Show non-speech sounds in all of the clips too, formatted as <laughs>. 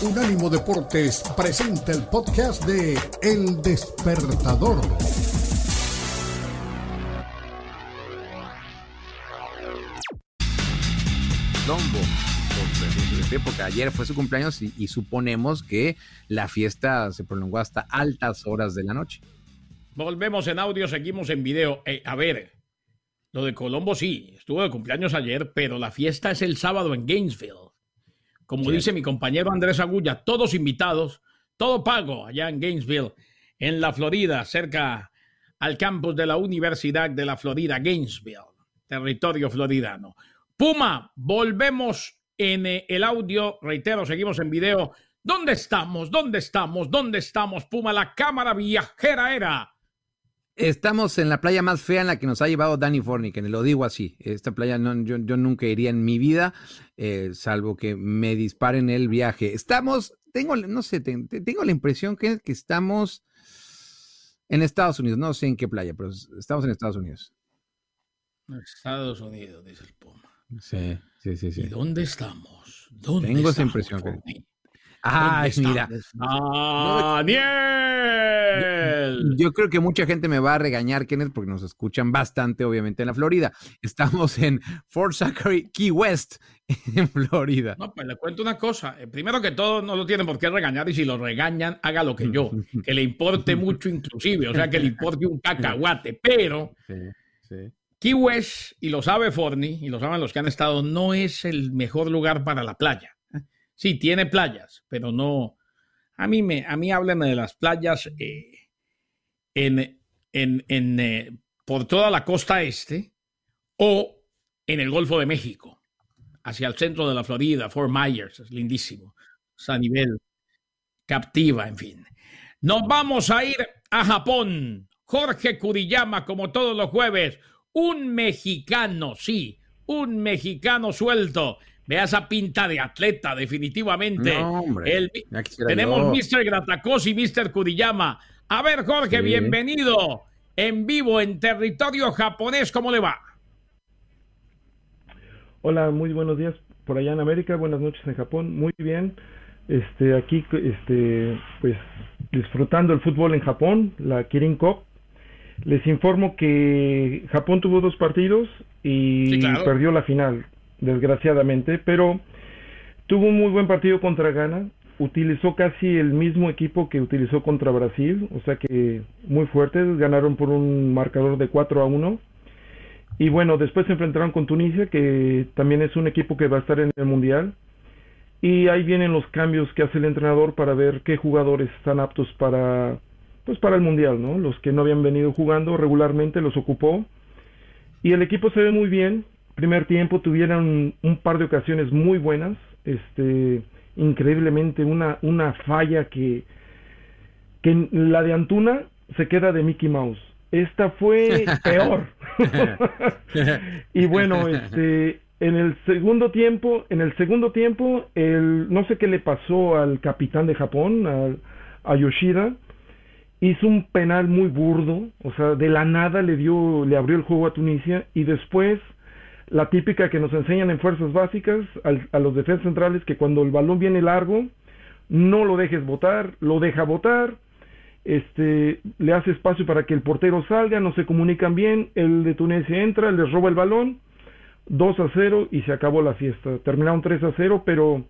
Unánimo Deportes presenta el podcast de El Despertador. Lombo, porque ayer fue su cumpleaños y, y suponemos que la fiesta se prolongó hasta altas horas de la noche. Volvemos en audio, seguimos en video. Eh, a ver, lo de Colombo sí, estuvo de cumpleaños ayer, pero la fiesta es el sábado en Gainesville. Como dice mi compañero Andrés Agulla, todos invitados, todo pago allá en Gainesville, en la Florida, cerca al campus de la Universidad de la Florida, Gainesville, territorio floridano. Puma, volvemos en eh, el audio, reitero, seguimos en video. ¿Dónde estamos? ¿Dónde estamos? ¿Dónde estamos? Puma, la cámara viajera era Estamos en la playa más fea en la que nos ha llevado Danny Forniken, lo digo así. Esta playa no, yo, nunca iría en mi vida, eh, salvo que me disparen el viaje. Estamos, tengo, no sé, tengo la impresión que, que estamos en Estados Unidos. No sé en qué playa, pero estamos en Estados Unidos. Estados Unidos, dice el Puma. Sí, sí, sí. sí. ¿Y dónde estamos? ¿Dónde tengo esa impresión. Que... Ah, mira. Daniel. Yo, creo que mucha gente me va a regañar, Kenneth, porque nos escuchan bastante, obviamente, en la Florida. Estamos en Fort Zachary, Key West, <laughs> en Florida. No, pues le cuento una cosa. Eh, primero que todo, no lo tienen por qué regañar y si lo regañan, haga lo que yo. <laughs> Que le importe mucho inclusive, o sea, que le <laughs> importe un cacahuate. Pero Key West, y lo sabe Forney, y lo saben los que han estado, no es el mejor lugar para la playa. Sí, tiene playas, pero no. A mí me, a mí háblame de las playas eh, en, en, en eh, por toda la costa este o en el Golfo de México, hacia el centro de la Florida, Fort Myers, es lindísimo. A nivel captiva, en fin. Nos vamos a ir a Japón. Jorge Kuriyama, como todos los jueves, un mexicano, sí, un mexicano suelto Vea esa pinta de atleta, definitivamente. tenemos Mr. Gratacos y Mr. Kuriyama. A ver, Jorge, bienvenido en vivo en territorio japonés. ¿Cómo le va? Hola, muy buenos días por allá en América. Buenas noches en Japón. Muy bien. Este, aquí, este, pues, disfrutando el fútbol en Japón, la Kirin Cup. Les informo que Japón tuvo dos partidos y perdió la final desgraciadamente, pero tuvo un muy buen partido contra Ghana, utilizó casi el mismo equipo que utilizó contra Brasil, o sea que muy fuertes, ganaron por un marcador de 4 a 1. Y bueno, después se enfrentaron con Tunisia, que también es un equipo que va a estar en el Mundial. Y ahí vienen los cambios que hace el entrenador para ver qué jugadores están aptos para pues para el Mundial, ¿no? Los que no habían venido jugando regularmente los ocupó. Y el equipo se ve muy bien, primer tiempo tuvieron un par de ocasiones muy buenas, este, increíblemente una, una falla que, que la de Antuna se queda de Mickey Mouse. Esta fue <laughs> peor. <laughs> y bueno, este, en el segundo tiempo, en el segundo tiempo, el, no sé qué le pasó al capitán de Japón, a, a Yoshida, hizo un penal muy burdo, o sea, de la nada le dio, le abrió el juego a Tunisia y después la típica que nos enseñan en fuerzas básicas a los defensas centrales que cuando el balón viene largo no lo dejes votar, lo deja votar, este, le hace espacio para que el portero salga, no se comunican bien, el de Tunisia entra, les roba el balón, 2 a 0 y se acabó la fiesta. Terminaron 3 a 0, pero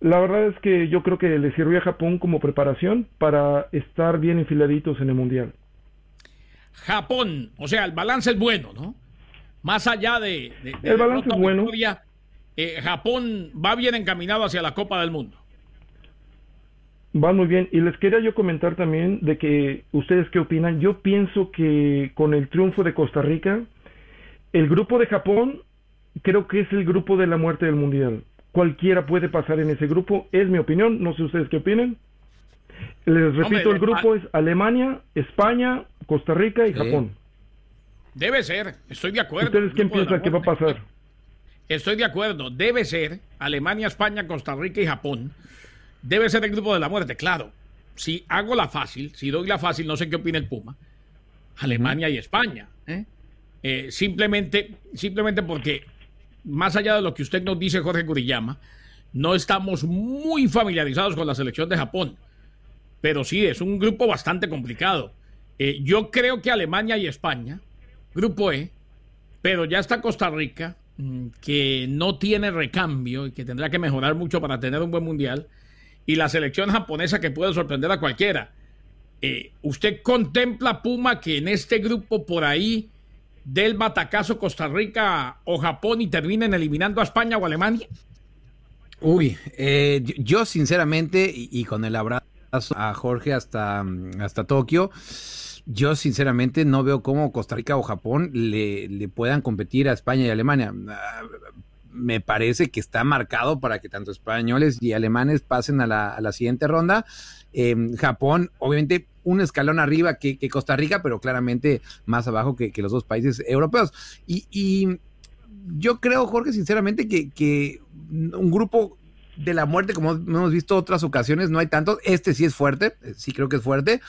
la verdad es que yo creo que le sirvió a Japón como preparación para estar bien enfiladitos en el Mundial. Japón, o sea, el balance es bueno, ¿no? Más allá de, el balance es bueno. Eh, Japón va bien encaminado hacia la Copa del Mundo. Va muy bien. Y les quería yo comentar también de que ustedes qué opinan. Yo pienso que con el triunfo de Costa Rica, el grupo de Japón creo que es el grupo de la muerte del Mundial. Cualquiera puede pasar en ese grupo, es mi opinión. No sé ustedes qué opinan. Les repito, el grupo es Alemania, España, Costa Rica y Japón. Debe ser, estoy de acuerdo. ¿Ustedes quién piensan que va a pasar? Estoy de acuerdo, debe ser Alemania, España, Costa Rica y Japón. Debe ser el grupo de la muerte, claro. Si hago la fácil, si doy la fácil, no sé qué opina el Puma. Alemania y España. ¿eh? Eh, simplemente, simplemente porque, más allá de lo que usted nos dice, Jorge Curiyama, no estamos muy familiarizados con la selección de Japón, pero sí, es un grupo bastante complicado. Eh, yo creo que Alemania y España, grupo E, pero ya está Costa Rica, mm, que no tiene recambio y que tendrá que mejorar mucho para tener un buen mundial, y la selección japonesa que puede sorprender a cualquiera. Eh, ¿Usted contempla, Puma, que en este grupo por ahí del batacazo Costa Rica o Japón y terminen eliminando a España o Alemania? Uy, eh, yo sinceramente, y, con el abrazo a Jorge hasta, hasta Tokio, yo sinceramente no veo cómo Costa Rica o Japón le, puedan competir a España y Alemania. Ah, me parece que está marcado para que tanto españoles y alemanes pasen a la, siguiente ronda. Eh, Japón, obviamente, un escalón arriba que, Costa Rica, pero claramente más abajo que, los dos países europeos. Y, yo creo, Jorge, sinceramente, que, un grupo de la muerte, como hemos visto otras ocasiones, no hay tantos. Este sí es fuerte, sí creo que es fuerte.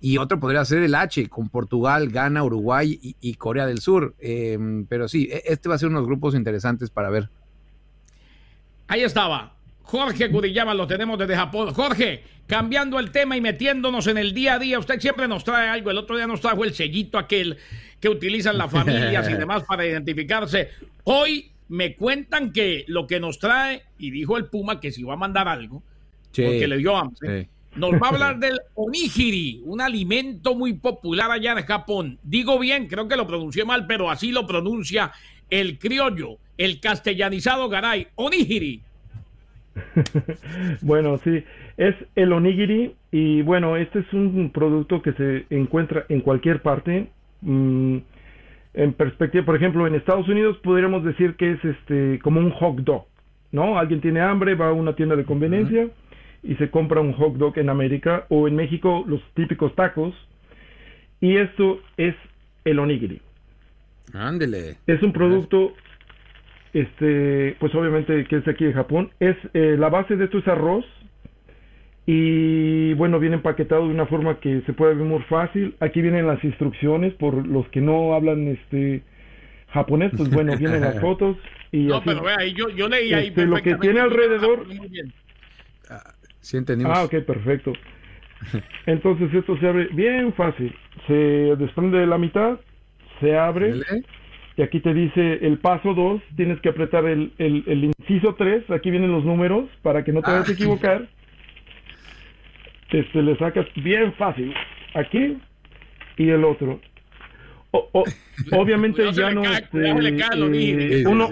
Y otro podría ser el H, con Portugal, Ghana, Uruguay y, Corea del Sur. Em, pero sí, e, este va a ser unos grupos interesantes para ver. Ahí estaba. Jorge Guriyama lo tenemos desde Japón. Jorge, cambiando el tema y metiéndonos en el día a día, usted siempre nos trae algo. El otro día nos trajo el sellito aquel que utilizan las familias y <laughs> demás para identificarse. Hoy me cuentan que lo que nos trae, y dijo el Puma que si va a mandar algo, porque le dio hambre, nos va a hablar del onigiri, un alimento muy popular allá en Japón. Digo bien, creo que lo pronuncié mal, pero así lo pronuncia el criollo, el castellanizado garay, onigiri. <laughs> bueno, sí, es el onigiri y bueno, este es un producto que se encuentra en cualquier parte. Mm, en perspectiva, por ejemplo, en Estados Unidos podríamos decir que es este como un hot dog, ¿no? Alguien tiene hambre, va a una tienda de conveniencia y se compra un hot dog en América o en México los típicos tacos y esto es el onigiri. Ándele. Es un producto este, pues obviamente que es de aquí de Japón. Es eh, la base de esto es arroz y bueno viene empaquetado de una forma que se puede ver muy fácil. Aquí vienen las instrucciones por los que no hablan este japonés, pues bueno <laughs> vienen las fotos y no, pero vea, yo, yo leí ahí este, lo que tiene alrededor. Ah, sí entendimos. Ah, ok, perfecto. Entonces esto se abre bien fácil. Se desprende de la mitad, se abre y aquí te dice el paso 2, tienes que apretar el, el, inciso 3, aquí vienen los números para que no te vayas a ah. equivocar. Este, le sacas bien fácil, aquí y el otro. <laughs> obviamente ya no... Este, eh, uno,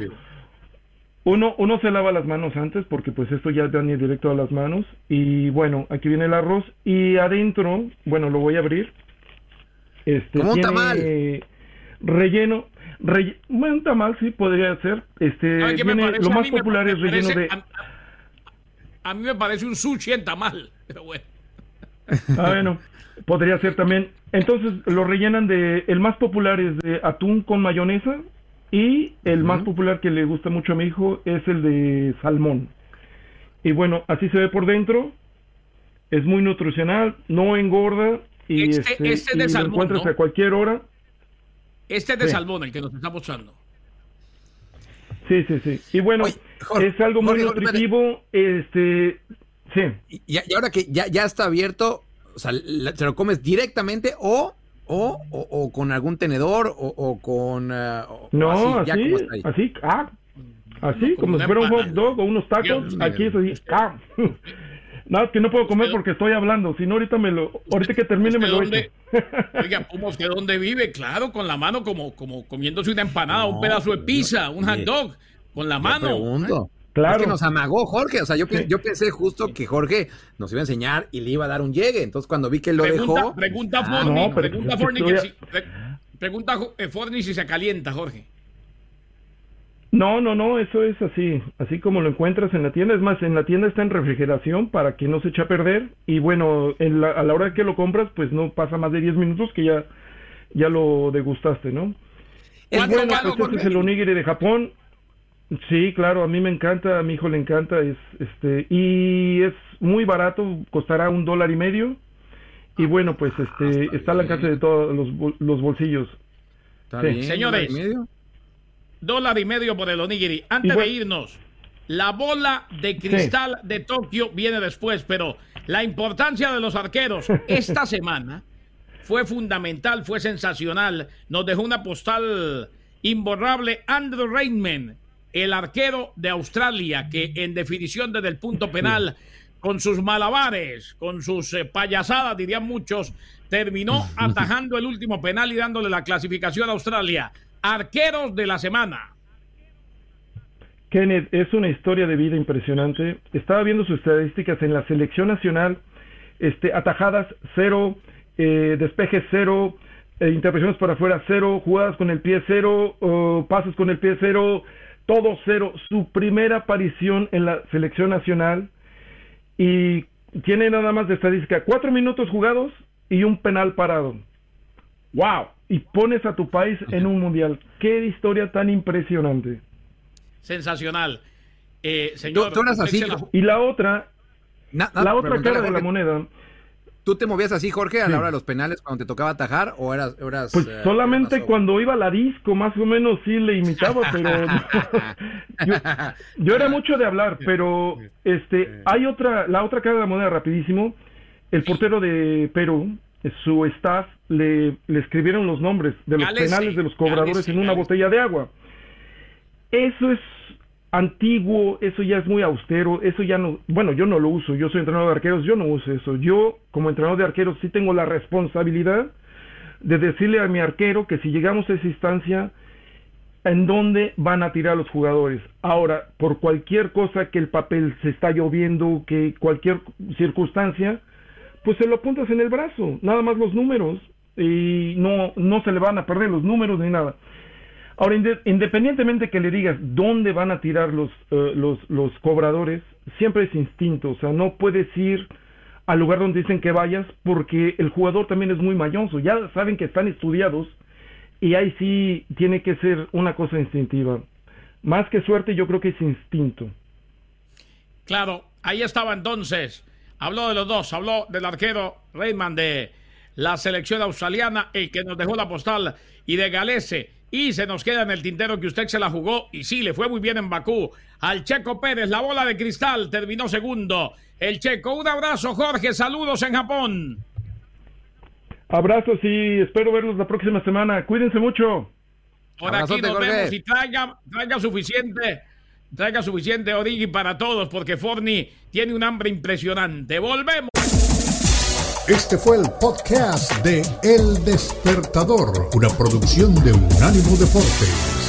uno, uno se lava las manos antes porque pues esto ya viene directo a las manos y bueno, aquí viene el arroz y adentro, bueno, lo voy a abrir. Este, ¿Cómo tiene relleno, bueno, un tamal sí podría ser. Este, lo más popular es relleno de. A, mí me parece un sushi en tamal, pero bueno. Ah, bueno, podría ser también. Entonces lo rellenan de. El más popular es de atún con mayonesa. Y el más popular que le gusta mucho a mi hijo es el de salmón. Y bueno, así se ve por dentro. Es muy nutricional, no engorda. Y, este, este, este de salmón, lo encuentras a cualquier hora. Este es de salmón, el que nos está mostrando. Sí, sí, sí. Y bueno, es algo muy nutritivo. este, sí. Y, ahora que ya, ya está abierto, o sea, ¿se lo comes directamente o, o, o, con algún tenedor o, con... Eh, no, así, así, así, ah, así, como si fuera un hot dog o unos tacos, aquí es así, ah. <laughs> No, que no puedo comer porque estoy hablando. Si no, ahorita me lo, ahorita que termine me lo dónde, <laughs> Oiga, ¿usted dónde vive? Claro, con la mano como, como comiéndose una empanada, un pedazo de pizza, un hot dog, con la mano. Pregunto. Claro. Es que nos amagó Jorge, o sea, yo, yo pensé justo que Jorge nos iba a enseñar y le iba a dar un llegue. Entonces, cuando vi que lo dejó. Pregunta ah, Forni, pregunta, Forni, si, pregunta eh, Forni si se calienta, Jorge. No, no, no, eso es así, así como lo encuentras en la tienda. Es más, en la tienda está en refrigeración para que no se eche a perder. Y bueno, a la hora que lo compras, pues no pasa más de 10 minutos que ya, ya lo degustaste, ¿no? Es bueno, este es el onigiri de Japón. Sí, claro, a mí me encanta, a mi hijo le encanta, es, este, y es muy barato, costará un dólar y medio. Y bueno, pues este, ah, está al alcance de todos los, los bolsillos. Señores, dólar y medio por el onigiri. Antes de irnos, La bola de cristal de Tokio viene después, pero la importancia de los arqueros <laughs> esta semana fue fundamental, fue sensacional. Nos dejó una postal imborrable. Andrew Rainman, el arquero de Australia, que en definición desde el punto penal, con sus malabares, con sus eh, payasadas, dirían muchos, terminó <laughs> atajando el último penal y dándole la clasificación a Australia. Arqueros de la semana. Kenneth, es una historia de vida impresionante. Estaba viendo sus estadísticas en la selección nacional, este, atajadas cero, eh, despejes cero, eh, intervenciones para afuera cero, jugadas con el pie cero, pasos con el pie cero, todo cero. Su primera aparición en la selección nacional y tiene nada más de estadística cuatro minutos jugados y un penal parado. ¡Wow! Y pones a tu país en un mundial. ¡Qué historia tan impresionante! sensacional. Eh, señor, así. Y la otra, la otra cara de la moneda. ¿Tú te movías así, Jorge, a la hora de los penales cuando te tocaba atajar o eras... eras pues eh, solamente cuando iba a la disco, más o menos sí le imitaba, pero <laughs> yo, era mucho de hablar, pero este hay otra, la otra cara de la moneda rapidísimo, el portero de Perú, su staff, le, le escribieron los nombres de los penales de los cobradores en una botella de agua. Eso es antiguo, eso ya es muy austero, eso ya no, bueno, yo no lo uso, yo soy entrenador de arqueros, yo no uso eso. Yo, como entrenador de arqueros, sí tengo la responsabilidad de decirle a mi arquero que si llegamos a esa instancia, en dónde van a tirar los jugadores. Ahora, por cualquier cosa que el papel se está lloviendo, que cualquier circunstancia, pues se lo apuntas en el brazo, nada más los números, y no, no se le van a perder los números ni nada. Ahora, independientemente que le digas dónde van a tirar los, eh, los, los cobradores, siempre es instinto, o sea, no puedes ir al lugar donde dicen que vayas porque el jugador también es muy mañoso, ya saben que están estudiados y ahí sí tiene que ser una cosa instintiva. Más que suerte, yo creo que es instinto. Claro, ahí estaba entonces. Habló de los dos, habló del arquero Raymond de la selección australiana, el que nos dejó la postal, y de Galese y se nos queda en el tintero que usted se la jugó y sí, le fue muy bien en Bakú. Al Checo Pérez, la bola de cristal, terminó segundo. El Checo, un abrazo Jorge, saludos en Japón. Abrazos y espero verlos la próxima semana. Cuídense mucho. Por aquí nos vemos y traiga, traiga suficiente, traiga suficiente origi para todos porque Forni tiene un hambre impresionante. Volvemos. Este fue el podcast de El Despertador, una producción de Unánimo Deportes.